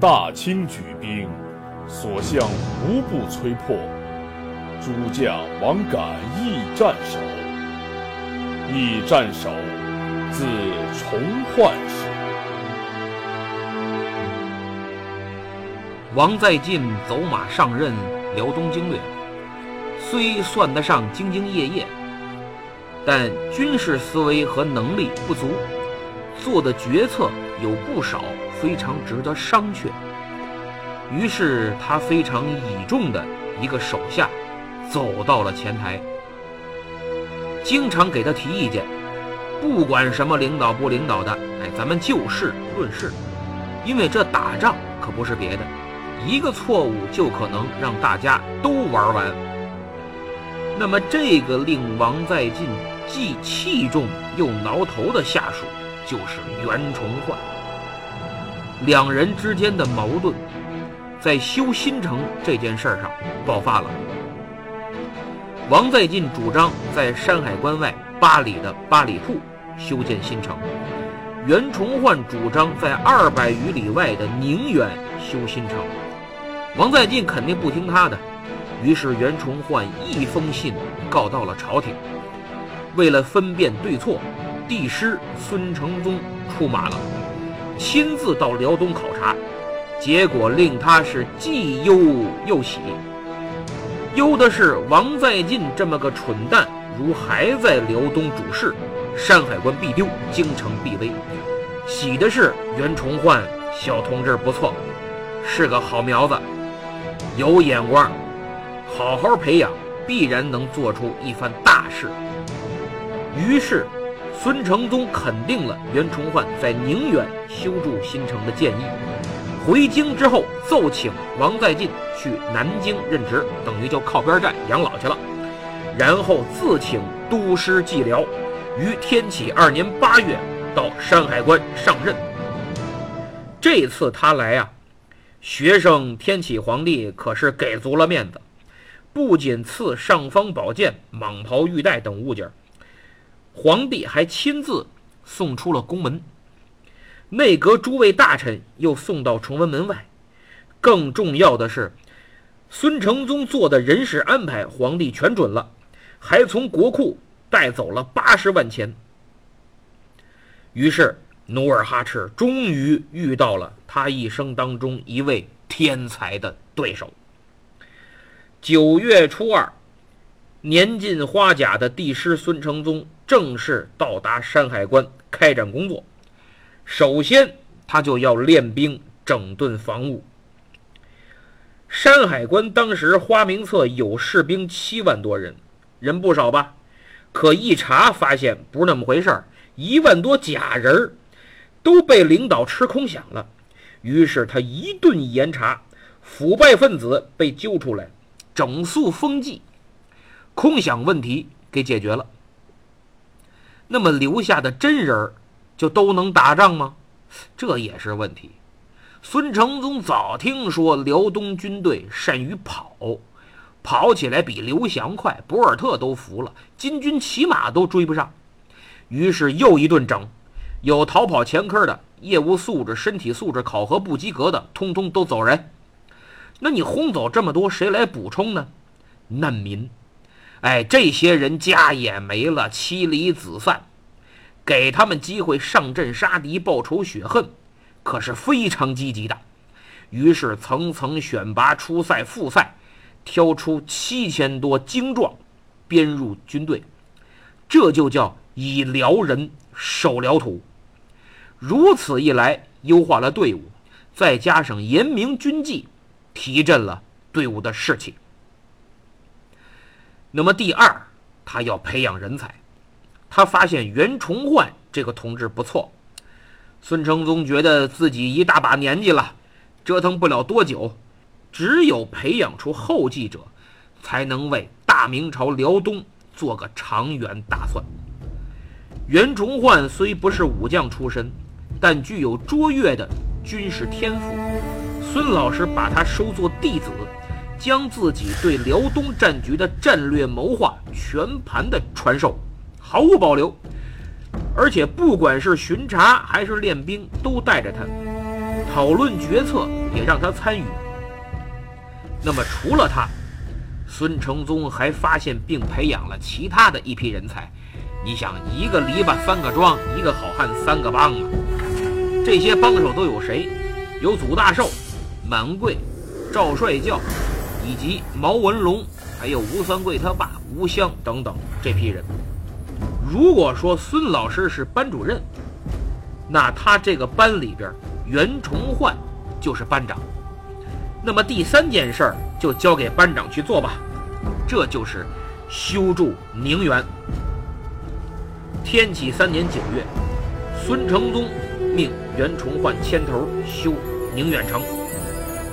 大清举兵，所向无不摧破。诸将王敢义战守，义战守，自重焕始。王在晋走马上任辽东经略，虽算得上兢兢业业，但军事思维和能力不足，做的决策有不少。非常值得商榷。于是他非常倚重的一个手下，走到了前台，经常给他提意见。不管什么领导不领导的，哎，咱们就事论事，因为这打仗可不是别的，一个错误就可能让大家都玩完。那么这个令王在晋既器重又挠头的下属，就是袁崇焕。两人之间的矛盾，在修新城这件事上爆发了。王在晋主张在山海关外八里的八里铺修建新城，袁崇焕主张在二百余里外的宁远修新城。王在晋肯定不听他的，于是袁崇焕一封信告到了朝廷。为了分辨对错，帝师孙承宗出马了。亲自到辽东考察，结果令他是既忧又喜。忧的是王在晋这么个蠢蛋，如还在辽东主事，山海关必丢，京城必危；喜的是袁崇焕小同志不错，是个好苗子，有眼光，好好培养，必然能做出一番大事。于是。孙承宗肯定了袁崇焕在宁远修筑新城的建议，回京之后奏请王在晋去南京任职，等于就靠边站养老去了。然后自请督师蓟辽，于天启二年八月到山海关上任。这次他来啊，学生天启皇帝可是给足了面子，不仅赐尚方宝剑、蟒袍玉带等物件。皇帝还亲自送出了宫门，内阁诸位大臣又送到崇文门外。更重要的是，孙承宗做的人事安排，皇帝全准了，还从国库带走了八十万钱。于是，努尔哈赤终于遇到了他一生当中一位天才的对手。九月初二。年近花甲的帝师孙承宗正式到达山海关开展工作。首先，他就要练兵整顿防务。山海关当时花名册有士兵七万多人，人不少吧？可一查发现不是那么回事儿，一万多假人儿都被领导吃空饷了。于是他一顿严查，腐败分子被揪出来，整肃风纪。空想问题给解决了，那么留下的真人就都能打仗吗？这也是问题。孙承宗早听说辽东军队善于跑，跑起来比刘翔快，博尔特都服了，金军骑马都追不上。于是又一顿整，有逃跑前科的、业务素质、身体素质考核不及格的，通通都走人。那你轰走这么多，谁来补充呢？难民。哎，这些人家也没了，妻离子散，给他们机会上阵杀敌，报仇雪恨，可是非常积极的。于是层层选拔，初赛、复赛，挑出七千多精壮，编入军队。这就叫以辽人守辽土。如此一来，优化了队伍，再加上严明军纪，提振了队伍的士气。那么第二，他要培养人才。他发现袁崇焕这个同志不错。孙承宗觉得自己一大把年纪了，折腾不了多久，只有培养出后继者，才能为大明朝辽东做个长远打算。袁崇焕虽不是武将出身，但具有卓越的军事天赋。孙老师把他收作弟子。将自己对辽东战局的战略谋划全盘的传授，毫无保留，而且不管是巡查还是练兵，都带着他讨论决策，也让他参与。那么除了他，孙承宗还发现并培养了其他的一批人才。你想，一个篱笆三个桩，一个好汉三个帮啊！这些帮手都有谁？有祖大寿、满贵、赵帅教。以及毛文龙，还有吴三桂他爸吴襄等等这批人。如果说孙老师是班主任，那他这个班里边袁崇焕就是班长。那么第三件事儿就交给班长去做吧，这就是修筑宁远。天启三年九月，孙承宗命袁崇焕牵头修宁远城。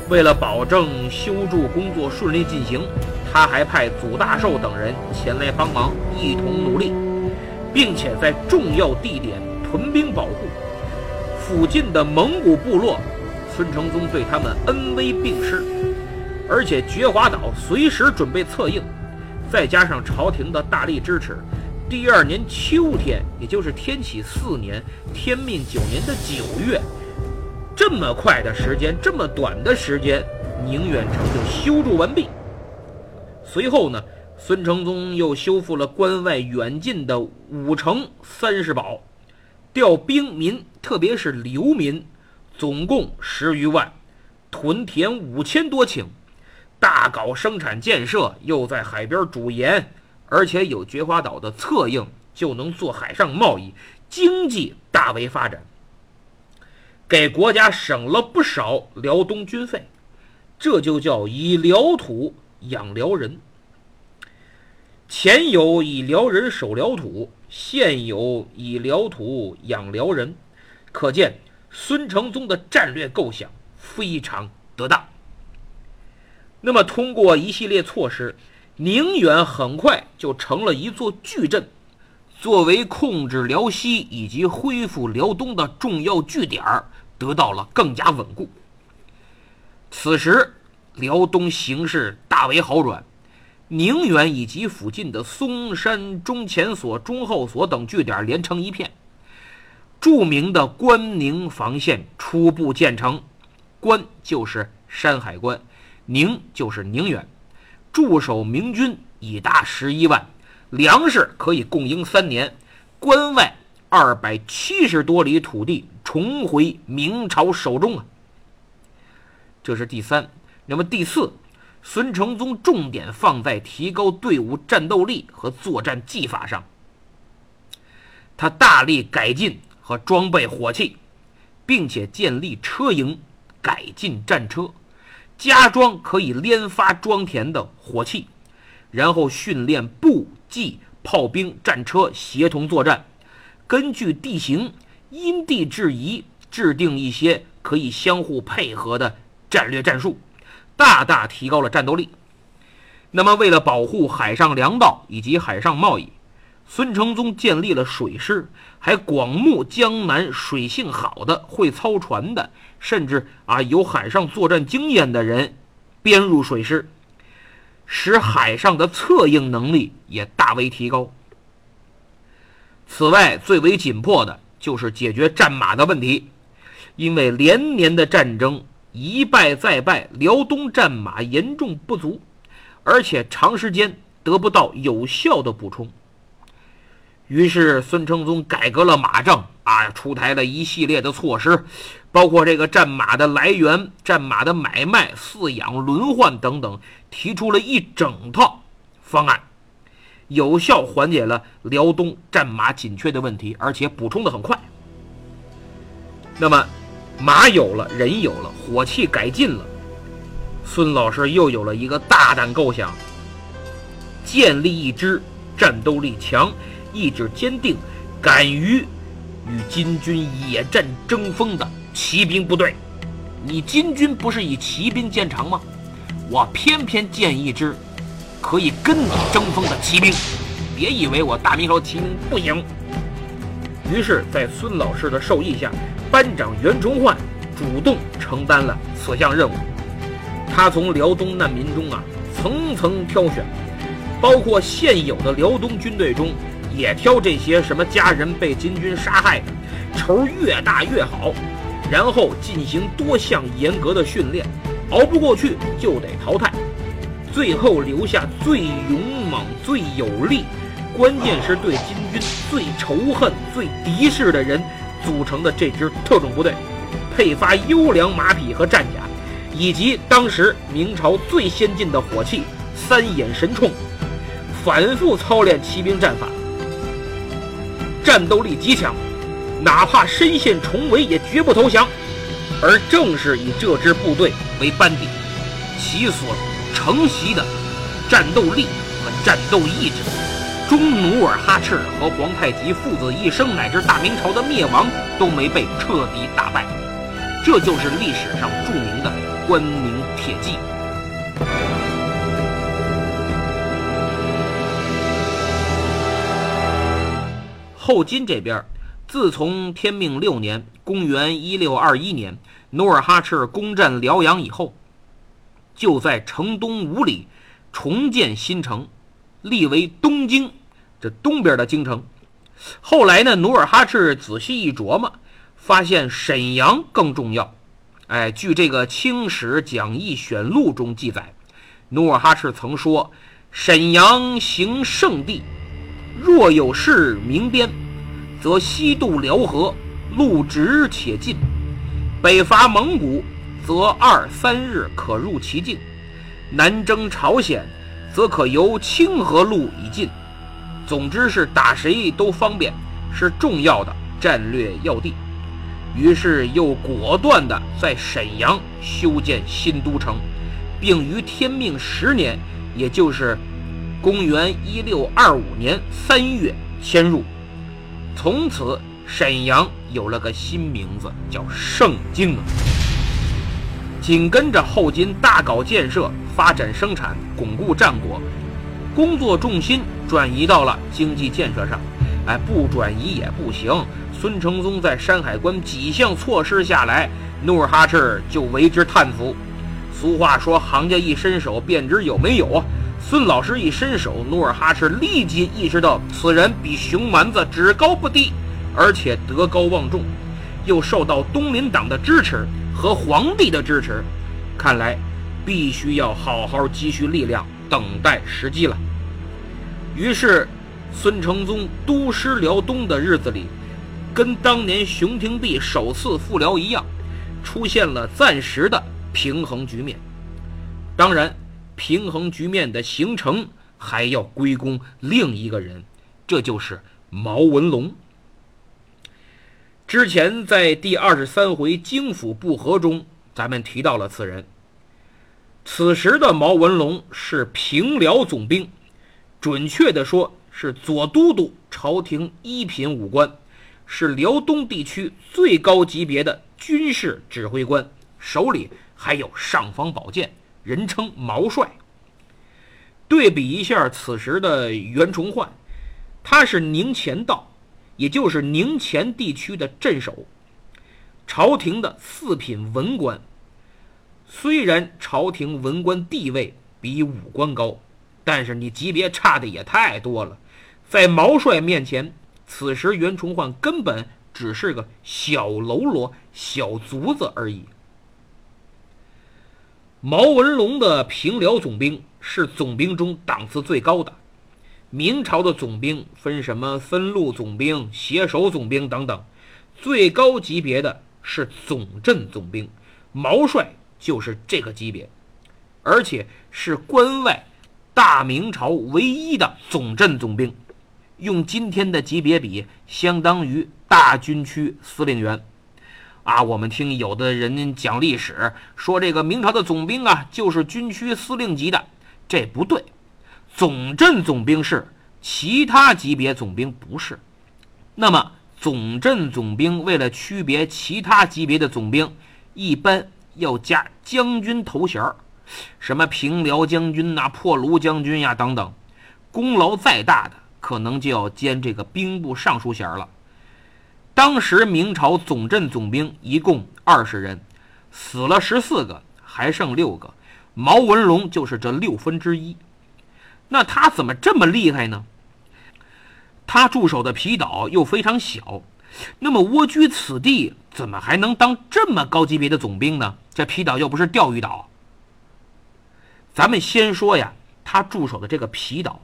为了保证修筑工作顺利进行，他还派祖大寿等人前来帮忙，一同努力，并且在重要地点屯兵保护。附近的蒙古部落，孙承宗对他们恩威并施，而且觉华岛随时准备策应。再加上朝廷的大力支持，第二年秋天，也就是天启四年天命九年的九月。这么快的时间，这么短的时间，宁远城就修筑完毕。随后呢，孙承宗又修复了关外远近的五城三十堡，调兵民，特别是流民，总共十余万，屯田五千多顷，大搞生产建设，又在海边煮盐，而且有觉华岛的策应，就能做海上贸易，经济大为发展。给国家省了不少辽东军费，这就叫以辽土养辽人。前有以辽人守辽土，现有以辽土养辽人，可见孙承宗的战略构想非常得当。那么，通过一系列措施，宁远很快就成了一座巨镇，作为控制辽西以及恢复辽东的重要据点儿。得到了更加稳固。此时，辽东形势大为好转，宁远以及附近的嵩山、中前所、中后所等据点连成一片。著名的关宁防线初步建成，关就是山海关，宁就是宁远，驻守明军已达十一万，粮食可以供应三年，关外。二百七十多里土地重回明朝手中啊！这是第三。那么第四，孙承宗重点放在提高队伍战斗力和作战技法上。他大力改进和装备火器，并且建立车营，改进战车，加装可以连发装填的火器，然后训练步骑炮兵战车协同作战。根据地形因地制宜，制定一些可以相互配合的战略战术，大大提高了战斗力。那么，为了保护海上粮道以及海上贸易，孙承宗建立了水师，还广募江南水性好的、会操船的，甚至啊有海上作战经验的人编入水师，使海上的策应能力也大为提高。此外，最为紧迫的就是解决战马的问题，因为连年的战争一败再败，辽东战马严重不足，而且长时间得不到有效的补充。于是孙承宗改革了马政啊，出台了一系列的措施，包括这个战马的来源、战马的买卖、饲养、轮换等等，提出了一整套方案。有效缓解了辽东战马紧缺的问题，而且补充的很快。那么，马有了，人有了，火器改进了，孙老师又有了一个大胆构想：建立一支战斗力强、意志坚定、敢于与金军野战争锋的骑兵部队。你金军不是以骑兵见长吗？我偏偏建一支。可以跟你争锋的骑兵，别以为我大明朝骑兵不行。于是，在孙老师的授意下，班长袁崇焕主动承担了此项任务。他从辽东难民中啊层层挑选，包括现有的辽东军队中，也挑这些什么家人被金军杀害的，仇越大越好。然后进行多项严格的训练，熬不过去就得淘汰。最后留下最勇猛、最有力，关键是对金军最仇恨、最敌视的人组成的这支特种部队，配发优良马匹和战甲，以及当时明朝最先进的火器三眼神铳，反复操练骑兵战法，战斗力极强，哪怕身陷重围也绝不投降。而正是以这支部队为班底，其所。承袭的战斗力和战斗意志，中努尔哈赤和皇太极父子一生，乃至大明朝的灭亡都没被彻底打败，这就是历史上著名的关宁铁骑。后金这边，自从天命六年（公元一六二一年），努尔哈赤攻占辽阳以后。就在城东五里重建新城，立为东京，这东边的京城。后来呢，努尔哈赤仔细一琢磨，发现沈阳更重要。哎，据这个《清史讲义选录》中记载，努尔哈赤曾说：“沈阳行圣地，若有事明边，则西渡辽河，路直且近；北伐蒙古。”则二三日可入其境，南征朝鲜，则可由清河路以进。总之是打谁都方便，是重要的战略要地。于是又果断地在沈阳修建新都城，并于天命十年，也就是公元一六二五年三月迁入。从此，沈阳有了个新名字，叫盛京。紧跟着后金大搞建设、发展生产、巩固战果，工作重心转移到了经济建设上。哎，不转移也不行。孙承宗在山海关几项措施下来，努尔哈赤就为之叹服。俗话说：“行家一伸手便知有没有啊。”孙老师一伸手，努尔哈赤立即意识到此人比熊蛮子只高不低，而且德高望重，又受到东林党的支持。和皇帝的支持，看来必须要好好积蓄力量，等待时机了。于是，孙承宗督师辽东的日子里，跟当年熊廷弼首次复辽一样，出现了暂时的平衡局面。当然，平衡局面的形成还要归功另一个人，这就是毛文龙。之前在第二十三回京府不和中，咱们提到了此人。此时的毛文龙是平辽总兵，准确的说是左都督、朝廷一品武官，是辽东地区最高级别的军事指挥官，手里还有尚方宝剑，人称毛帅。对比一下此时的袁崇焕，他是宁前道。也就是宁前地区的镇守，朝廷的四品文官。虽然朝廷文官地位比武官高，但是你级别差的也太多了。在毛帅面前，此时袁崇焕根本只是个小喽啰、小卒子而已。毛文龙的平辽总兵是总兵中档次最高的。明朝的总兵分什么分路总兵、携手总兵等等，最高级别的是总镇总兵，毛帅就是这个级别，而且是关外大明朝唯一的总镇总兵，用今天的级别比，相当于大军区司令员。啊，我们听有的人讲历史，说这个明朝的总兵啊，就是军区司令级的，这不对。总镇总兵是，其他级别总兵不是。那么，总镇总兵为了区别其他级别的总兵，一般要加将军头衔儿，什么平辽将军呐、破卢将军呀等等。功劳再大的，可能就要兼这个兵部尚书衔了。当时明朝总镇总兵一共二十人，死了十四个，还剩六个。毛文龙就是这六分之一。那他怎么这么厉害呢？他驻守的皮岛又非常小，那么蜗居此地，怎么还能当这么高级别的总兵呢？这皮岛又不是钓鱼岛。咱们先说呀，他驻守的这个皮岛，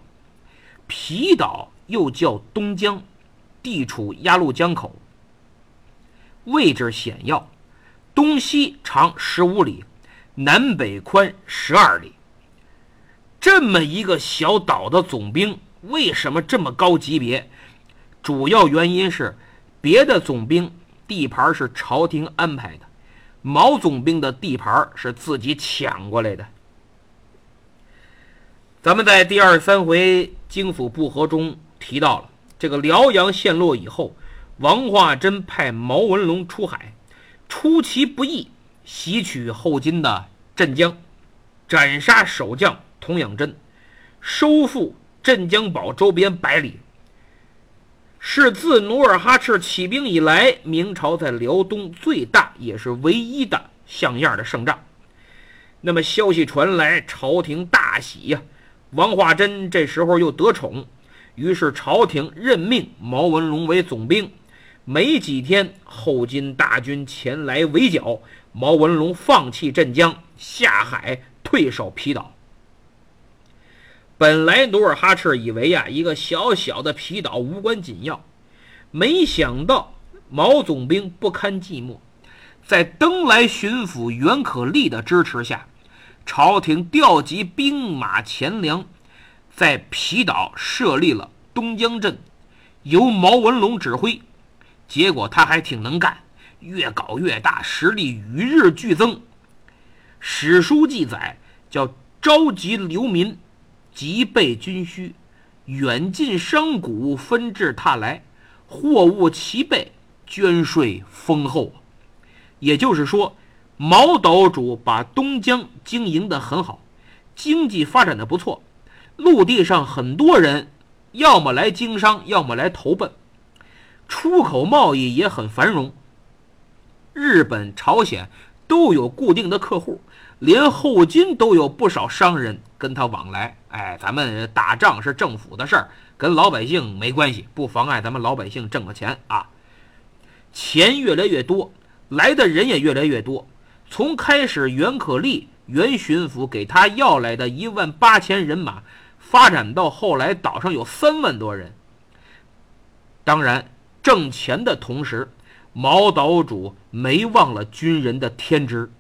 皮岛又叫东江，地处鸭绿江口。位置险要，东西长十五里，南北宽十二里。这么一个小岛的总兵，为什么这么高级别？主要原因是，别的总兵地盘是朝廷安排的，毛总兵的地盘是自己抢过来的。咱们在第二三回京府不和中提到了，这个辽阳陷落以后。王化贞派毛文龙出海，出其不意袭取后金的镇江，斩杀守将童养真，收复镇江堡周边百里，是自努尔哈赤起兵以来，明朝在辽东最大也是唯一的像样的胜仗。那么消息传来，朝廷大喜呀！王化贞这时候又得宠，于是朝廷任命毛文龙为总兵。没几天，后金大军前来围剿，毛文龙放弃镇江，下海退守皮岛。本来努尔哈赤以为呀，一个小小的皮岛无关紧要，没想到毛总兵不堪寂寞，在登莱巡抚袁可立的支持下，朝廷调集兵马钱粮，在皮岛设立了东江镇，由毛文龙指挥。结果他还挺能干，越搞越大，实力与日俱增。史书记载，叫召集流民，即备军需，远近商贾纷至沓来，货物齐备，捐税丰厚。也就是说，毛岛主把东江经营得很好，经济发展的不错，陆地上很多人要么来经商，要么来投奔。出口贸易也很繁荣，日本、朝鲜都有固定的客户，连后金都有不少商人跟他往来。哎，咱们打仗是政府的事儿，跟老百姓没关系，不妨碍咱们老百姓挣个钱啊。钱越来越多，来的人也越来越多。从开始袁可立袁巡抚给他要来的一万八千人马，发展到后来岛上有三万多人。当然。挣钱的同时，毛岛主没忘了军人的天职。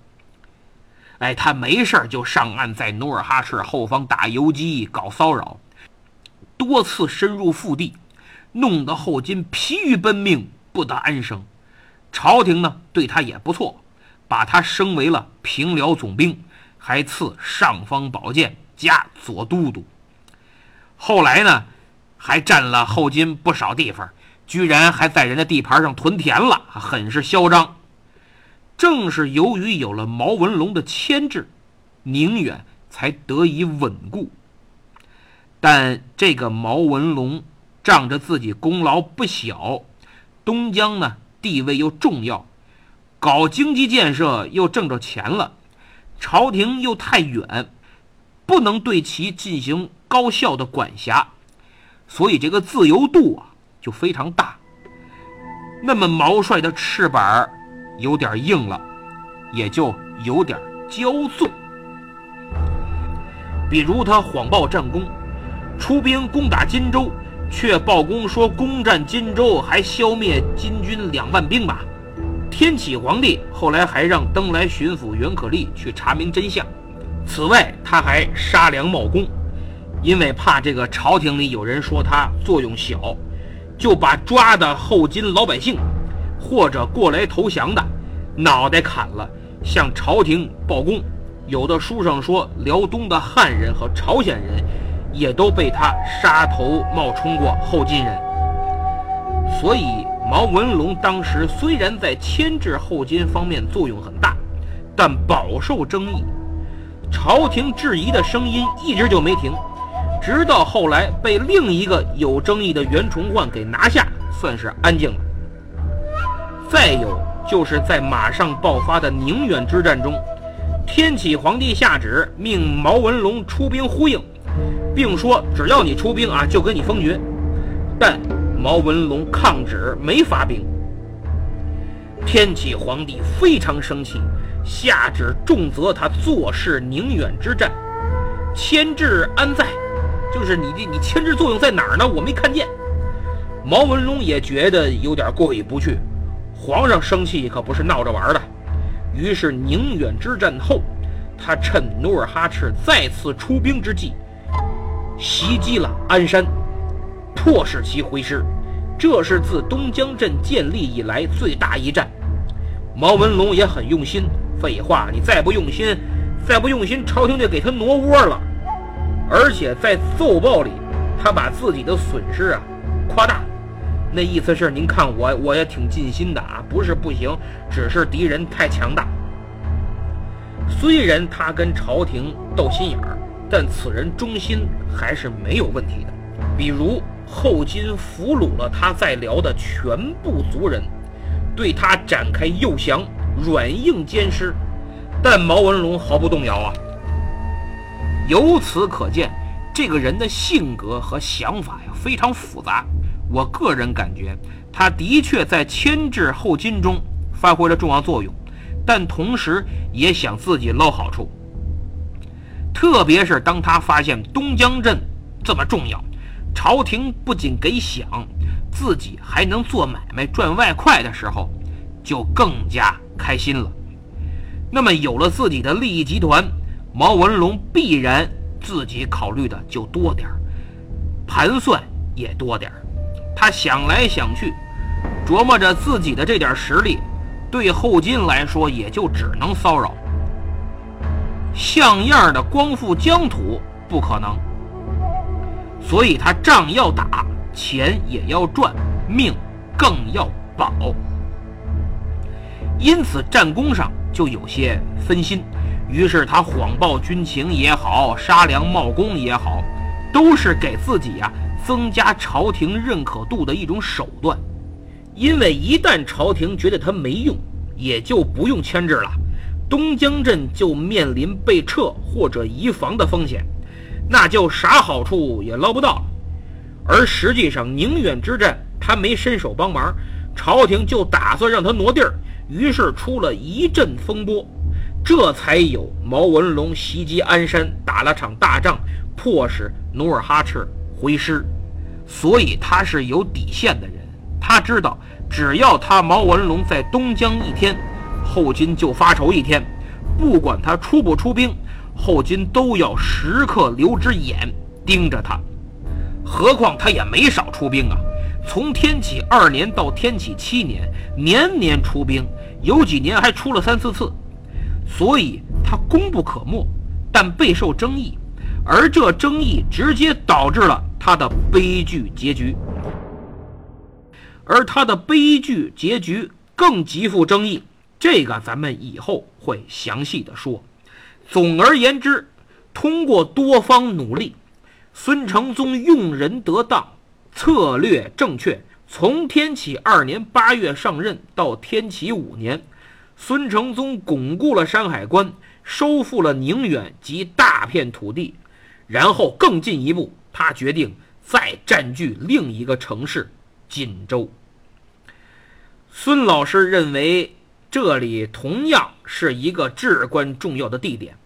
哎，他没事就上岸，在努尔哈赤后方打游击、搞骚扰，多次深入腹地，弄得后金疲于奔命，不得安生。朝廷呢，对他也不错，把他升为了平辽总兵，还赐尚方宝剑加左都督。后来呢，还占了后金不少地方。居然还在人家地盘上屯田了，很是嚣张。正是由于有了毛文龙的牵制，宁远才得以稳固。但这个毛文龙仗着自己功劳不小，东江呢地位又重要，搞经济建设又挣着钱了，朝廷又太远，不能对其进行高效的管辖，所以这个自由度啊。就非常大，那么毛帅的翅膀有点硬了，也就有点骄纵。比如他谎报战功，出兵攻打荆州，却报功说攻占荆州还消灭金军两万兵马。天启皇帝后来还让登莱巡抚袁可立去查明真相。此外，他还杀良冒功，因为怕这个朝廷里有人说他作用小，就把抓的后金老百姓或者过来投降的脑袋砍了，向朝廷报功。有的书上说，辽东的汉人和朝鲜人也都被他杀头冒充过后金人。所以，毛文龙当时虽然在牵制后金方面作用很大，但饱受争议。朝廷质疑的声音一直就没停，直到后来被另一个有争议的袁崇焕给拿下，算是安静了。再有就是在马上爆发的宁远之战中，天启皇帝下旨命毛文龙出兵呼应，并说只要你出兵啊，就给你封爵。但毛文龙抗旨没发兵，天启皇帝非常生气。下旨重责他坐视宁远之战，牵制安在？就是你的你牵制作用在哪儿呢？我没看见。毛文龙也觉得有点过意不去，皇上生气可不是闹着玩的。于是宁远之战后，他趁努尔哈赤再次出兵之际，袭击了鞍山，迫使其回师。这是自东江镇建立以来最大一战。毛文龙也很用心。废话，你再不用心，再不用心，朝廷就给他挪窝了。而且在奏报里，他把自己的损失啊夸大，那意思是您看我我也挺尽心的啊，不是不行，只是敌人太强大。虽然他跟朝廷斗心眼儿，但此人忠心还是没有问题的。比如后金俘虏了他在辽的全部族人，对他展开诱降。软硬兼施，但毛文龙毫不动摇啊。由此可见，这个人的性格和想法呀非常复杂。我个人感觉，他的确在牵制后金中发挥了重要作用，但同时也想自己捞好处。特别是当他发现东江镇这么重要，朝廷不仅给饷，自己还能做买卖赚外快的时候，就更加。开心了，那么有了自己的利益集团，毛文龙必然自己考虑的就多点儿，盘算也多点儿。他想来想去，琢磨着自己的这点实力，对后金来说也就只能骚扰，像样的光复疆土不可能。所以他仗要打，钱也要赚，命更要保。因此，战功上就有些分心，于是他谎报军情也好，杀良冒功也好，都是给自己呀增加朝廷认可度的一种手段。因为一旦朝廷觉得他没用，也就不用牵制了，东江镇就面临被撤或者移防的风险，那就啥好处也捞不到了。而实际上，宁远之战他没伸手帮忙，朝廷就打算让他挪地儿。于是出了一阵风波，这才有毛文龙袭击鞍山，打了场大仗，迫使努尔哈赤回师。所以他是有底线的人，他知道只要他毛文龙在东江一天，后金就发愁一天。不管他出不出兵，后金都要时刻留只眼盯着他。何况他也没少出兵啊。从天启二年到天启七年，年年出兵，有几年还出了三四次，所以他功不可没，但备受争议，而这争议直接导致了他的悲剧结局，而他的悲剧结局更极富争议，这个咱们以后会详细的说。总而言之，通过多方努力，孙承宗用人得当。策略正确。从天启二年八月上任到天启五年，孙承宗巩固了山海关，收复了宁远及大片土地，然后更进一步，他决定再占据另一个城市锦州。孙老师认为，这里同样是一个至关重要的地点。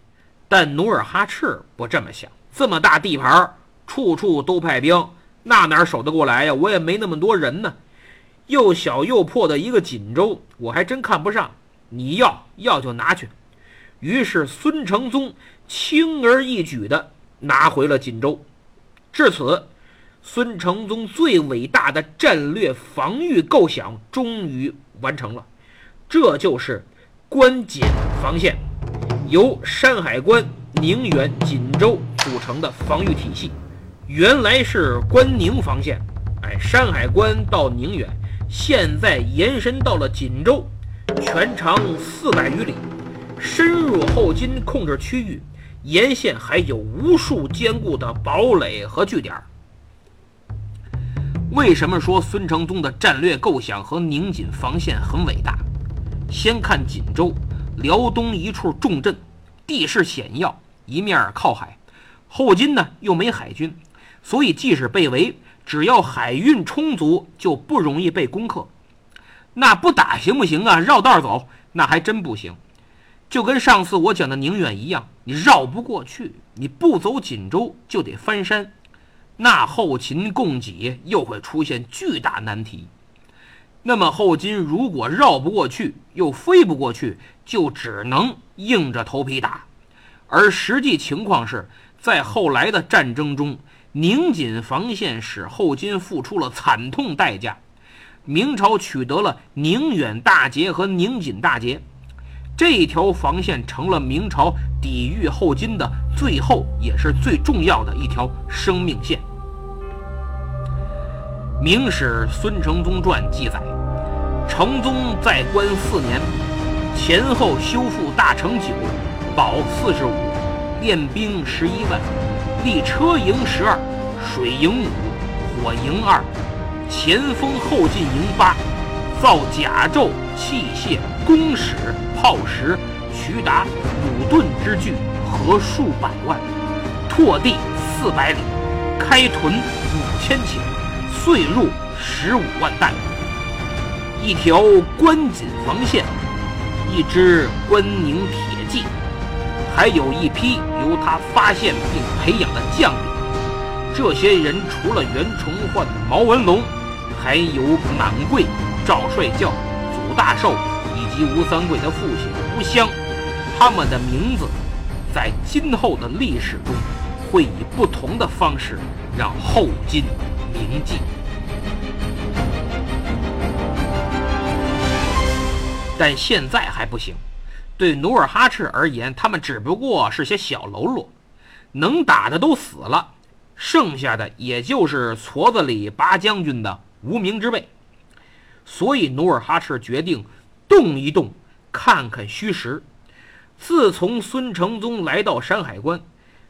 但努尔哈赤不这么想，这么大地盘，处处都派兵，那哪守得过来呀？我也没那么多人呢。又小又破的一个锦州，我还真看不上。你要要就拿去。于是孙承宗轻而易举地拿回了锦州。至此，孙承宗最伟大的战略防御构想终于完成了。这就是关锦防线，由山海关、宁远、锦州组成的防御体系。原来是关宁防线，哎，山海关到宁远，现在延伸到了锦州，全长四百余里，深入后金控制区域，沿线还有无数坚固的堡垒和据点。为什么说孙承宗的战略构想和宁锦防线很伟大？先看锦州，辽东一处重镇，地势险要，一面靠海，后金呢又没海军，所以即使被围，只要海运充足，就不容易被攻克。那不打行不行啊？绕道走，那还真不行。就跟上次我讲的宁远一样，你绕不过去，你不走锦州就得翻山，那后勤供给又会出现巨大难题。那么后金如果绕不过去，又飞不过去，就只能硬着头皮打。而实际情况是，在后来的战争中，宁锦防线使后金付出了惨痛代价。明朝取得了宁远大捷和宁锦大捷，这条防线成了明朝抵御后金的最后也是最重要的一条生命线。《明史·孙承宗传》记载。成宗在官四年，前后修复大城九，堡四十五，练兵十一万，立车营十二，水营五，火营二，前锋后进营八，造甲胄器械弓矢炮石渠达鲁钝之巨，合数百万，拓地四百里，开屯五千顷，岁入十五万担。一条关锦防线，一支关宁铁骑，还有一批由他发现并培养的将领。这些人除了袁崇焕、毛文龙，还有满贵、赵帅教、祖大寿及吴三桂的父亲吴襄。他们的名字，在今后的历史中，会以不同的方式让后金铭记。但现在还不行，对努尔哈赤而言，他们只不过是些小喽啰，能打的都死了，剩下的也就是矬子里拔将军的无名之辈。所以努尔哈赤决定动一动，看看虚实。自从孙承宗来到山海关，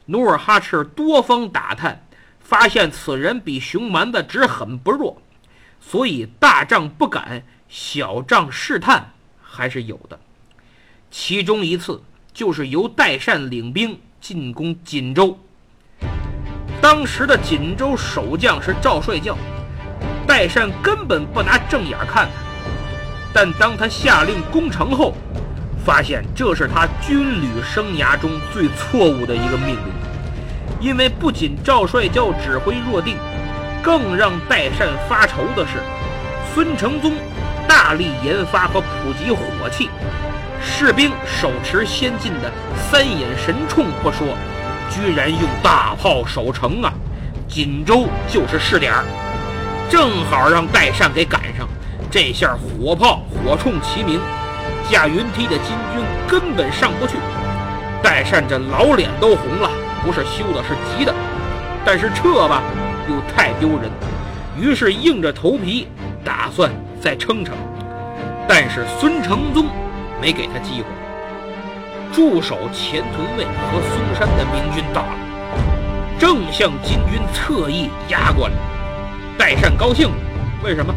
努尔哈赤多方打探，发现此人比熊蛮子只狠不弱，所以大仗不敢，小仗试探。还是有的，其中一次就是由代善领兵进攻锦州。当时的锦州守将是赵帅教，代善根本不拿正眼看他。但当他下令攻城后，发现这是他军旅生涯中最错误的一个命令，因为不仅赵帅教指挥若定，更让代善发愁的是孙承宗。大力研发和普及火器，士兵手持先进的三眼神铳不说，居然用大炮守城啊！锦州就是试点，正好让代善给赶上。这下火炮火铳齐鸣，架云梯的金军根本上不去。代善这老脸都红了，不是羞的，是急的。但是撤吧，又太丢人，于是硬着头皮打算。再撑撑，但是孙承宗没给他机会。驻守前屯卫和嵩山的明军到了，正向金军侧翼压过来。代善高兴，为什么？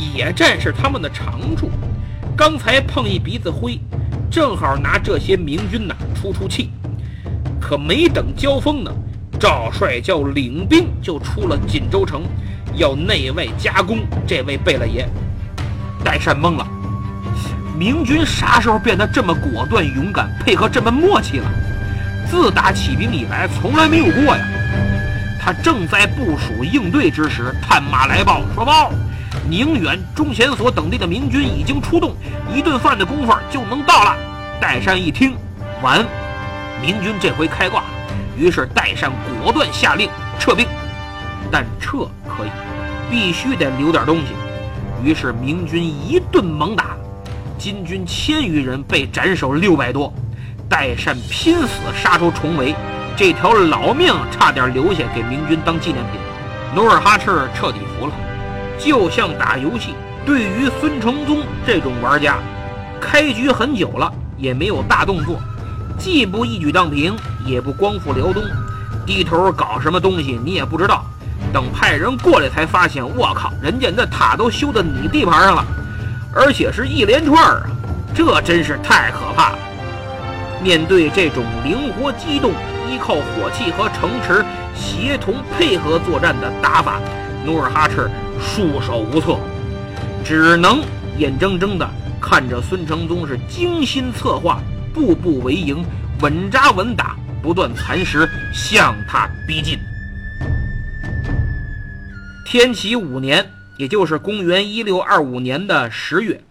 野战是他们的长处，刚才碰一鼻子灰，正好拿这些明军呐出出气。可没等交锋呢，赵帅叫领兵就出了锦州城，要内外夹攻这位贝勒爷。代善懵了，明军啥时候变得这么果断勇敢，配合这么默契了？自打起兵以来从来没有过呀。他正在部署应对之时，探马来报说：“报，宁远、中贤所等地的明军已经出动，一顿饭的功夫就能到了。”代善一听，完，明军这回开挂了。于是代善果断下令撤兵，但撤可以，必须得留点东西。于是明军一顿猛打，金军千余人被斩首六百多，代善拼死杀出重围。这条老命差点留下给明军当纪念品，努尔哈赤彻底服了。就像打游戏，对于孙承宗这种玩家，开局很久了也没有大动作，既不一举荡平，也不光复辽东，低头搞什么东西你也不知道。等派人过来才发现，我靠，人家那塔都修到你地盘上了，而且是一连串啊，这真是太可怕了。面对这种灵活机动。依靠火器和城池协同配合作战的打法，努尔哈赤束手无策，只能眼睁睁地看着孙承宗是精心策划、步步为营、稳扎稳打、不断蚕食，向他逼近。天启五年，也就是公元一六二五年的十月，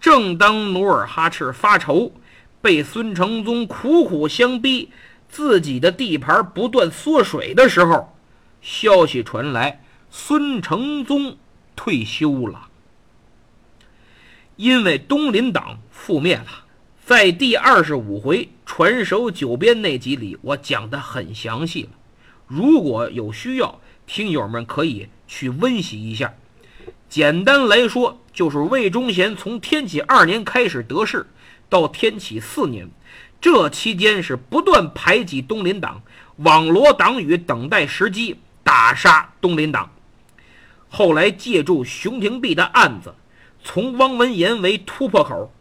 正当努尔哈赤发愁，被孙承宗苦苦相逼。自己的地盘不断缩水的时候，消息传来，孙承宗退休了。因为东林党覆灭了，在第二十五回传首九边那集里，我讲的很详细了。如果有需要，听友们可以去温习一下。简单来说，就是魏忠贤从天启二年开始得势，到天启四年。这期间是不断排挤东林党，网罗党羽，等待时机打杀东林党。后来借助熊廷弼的案子，从汪文言为突破口，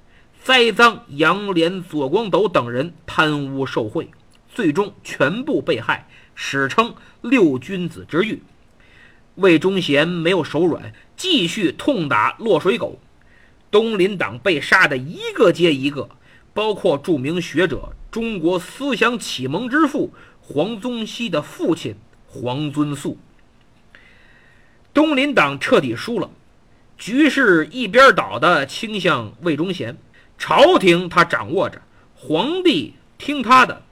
栽赃杨涟、左光斗等人贪污受贿，最终全部被害，史称六君子之狱。魏忠贤没有手软，继续痛打落水狗，东林党被杀的一个接一个。包括著名学者、中国思想启蒙之父黄宗羲的父亲黄遵素。东林党彻底输了，局势一边倒的倾向魏忠贤，朝廷他掌握着，皇帝听他的，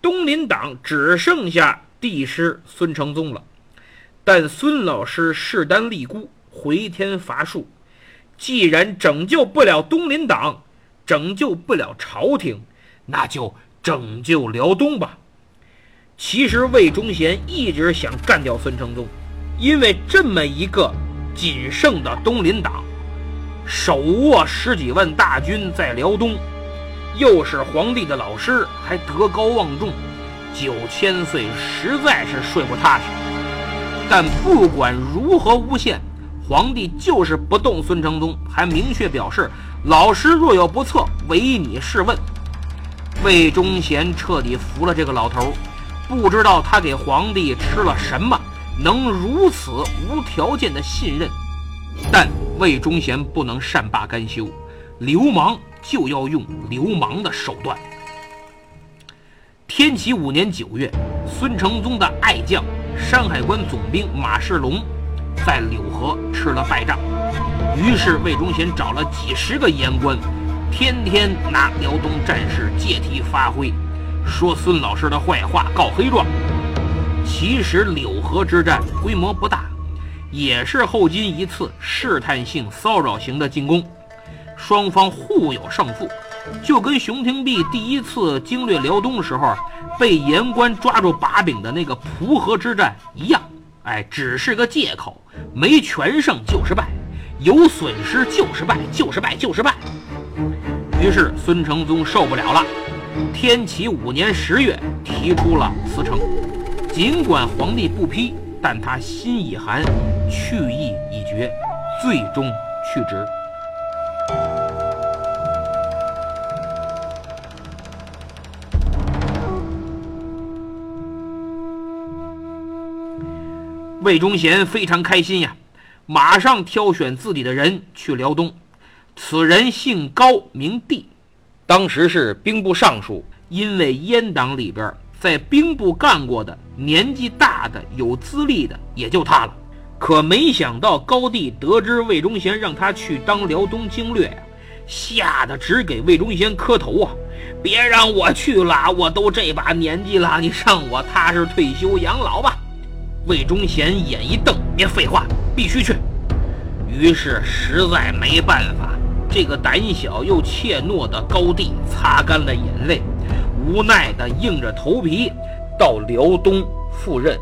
东林党只剩下帝师孙承宗了。但孙老师势单力孤，回天乏术，既然拯救不了东林党。拯救不了朝廷，那就拯救辽东吧。其实魏忠贤一直想干掉孙承宗，因为这么一个仅剩的东林党，手握十几万大军在辽东，又是皇帝的老师，还德高望重，九千岁实在是睡不踏实。但不管如何诬陷，皇帝就是不动孙承宗，还明确表示。老师若有不测，唯你是问。魏忠贤彻底服了这个老头，不知道他给皇帝吃了什么，能如此无条件的信任。但魏忠贤不能善罢甘休，流氓就要用流氓的手段。天启五年九月，孙承宗的爱将山海关总兵马世龙，在柳河吃了败仗。于是魏忠贤找了几十个言官，天天拿辽东战事借题发挥，说孙老师的坏话，告黑状。其实柳河之战规模不大，也是后金一次试探性骚扰型的进攻，双方互有胜负，就跟熊廷弼第一次经略辽东时候被言官抓住把柄的那个蒲河之战一样，哎，只是个借口，没全胜就是败。有损失就是败，就是败，就是败。于是孙承宗受不了了，天启五年十月提出了辞呈。尽管皇帝不批，但他心已寒，去意已决，最终去职。魏忠贤非常开心呀。马上挑选自己的人去辽东，此人姓高名帝，当时是兵部尚书。因为阉党里边在兵部干过的、年纪大的、有资历的，也就他了。可没想到高帝得知魏忠贤让他去当辽东经略呀，吓得只给魏忠贤磕头啊！别让我去了，我都这把年纪了，你让我踏实退休养老吧。魏忠贤眼一瞪，别废话，必须去。于是实在没办法，这个胆小又怯懦的高帝擦干了眼泪，无奈的硬着头皮到辽东赴任。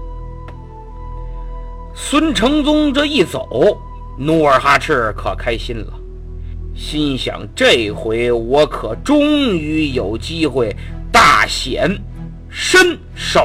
孙承宗这一走，努尔哈赤可开心了，心想：这回我可终于有机会大显身手。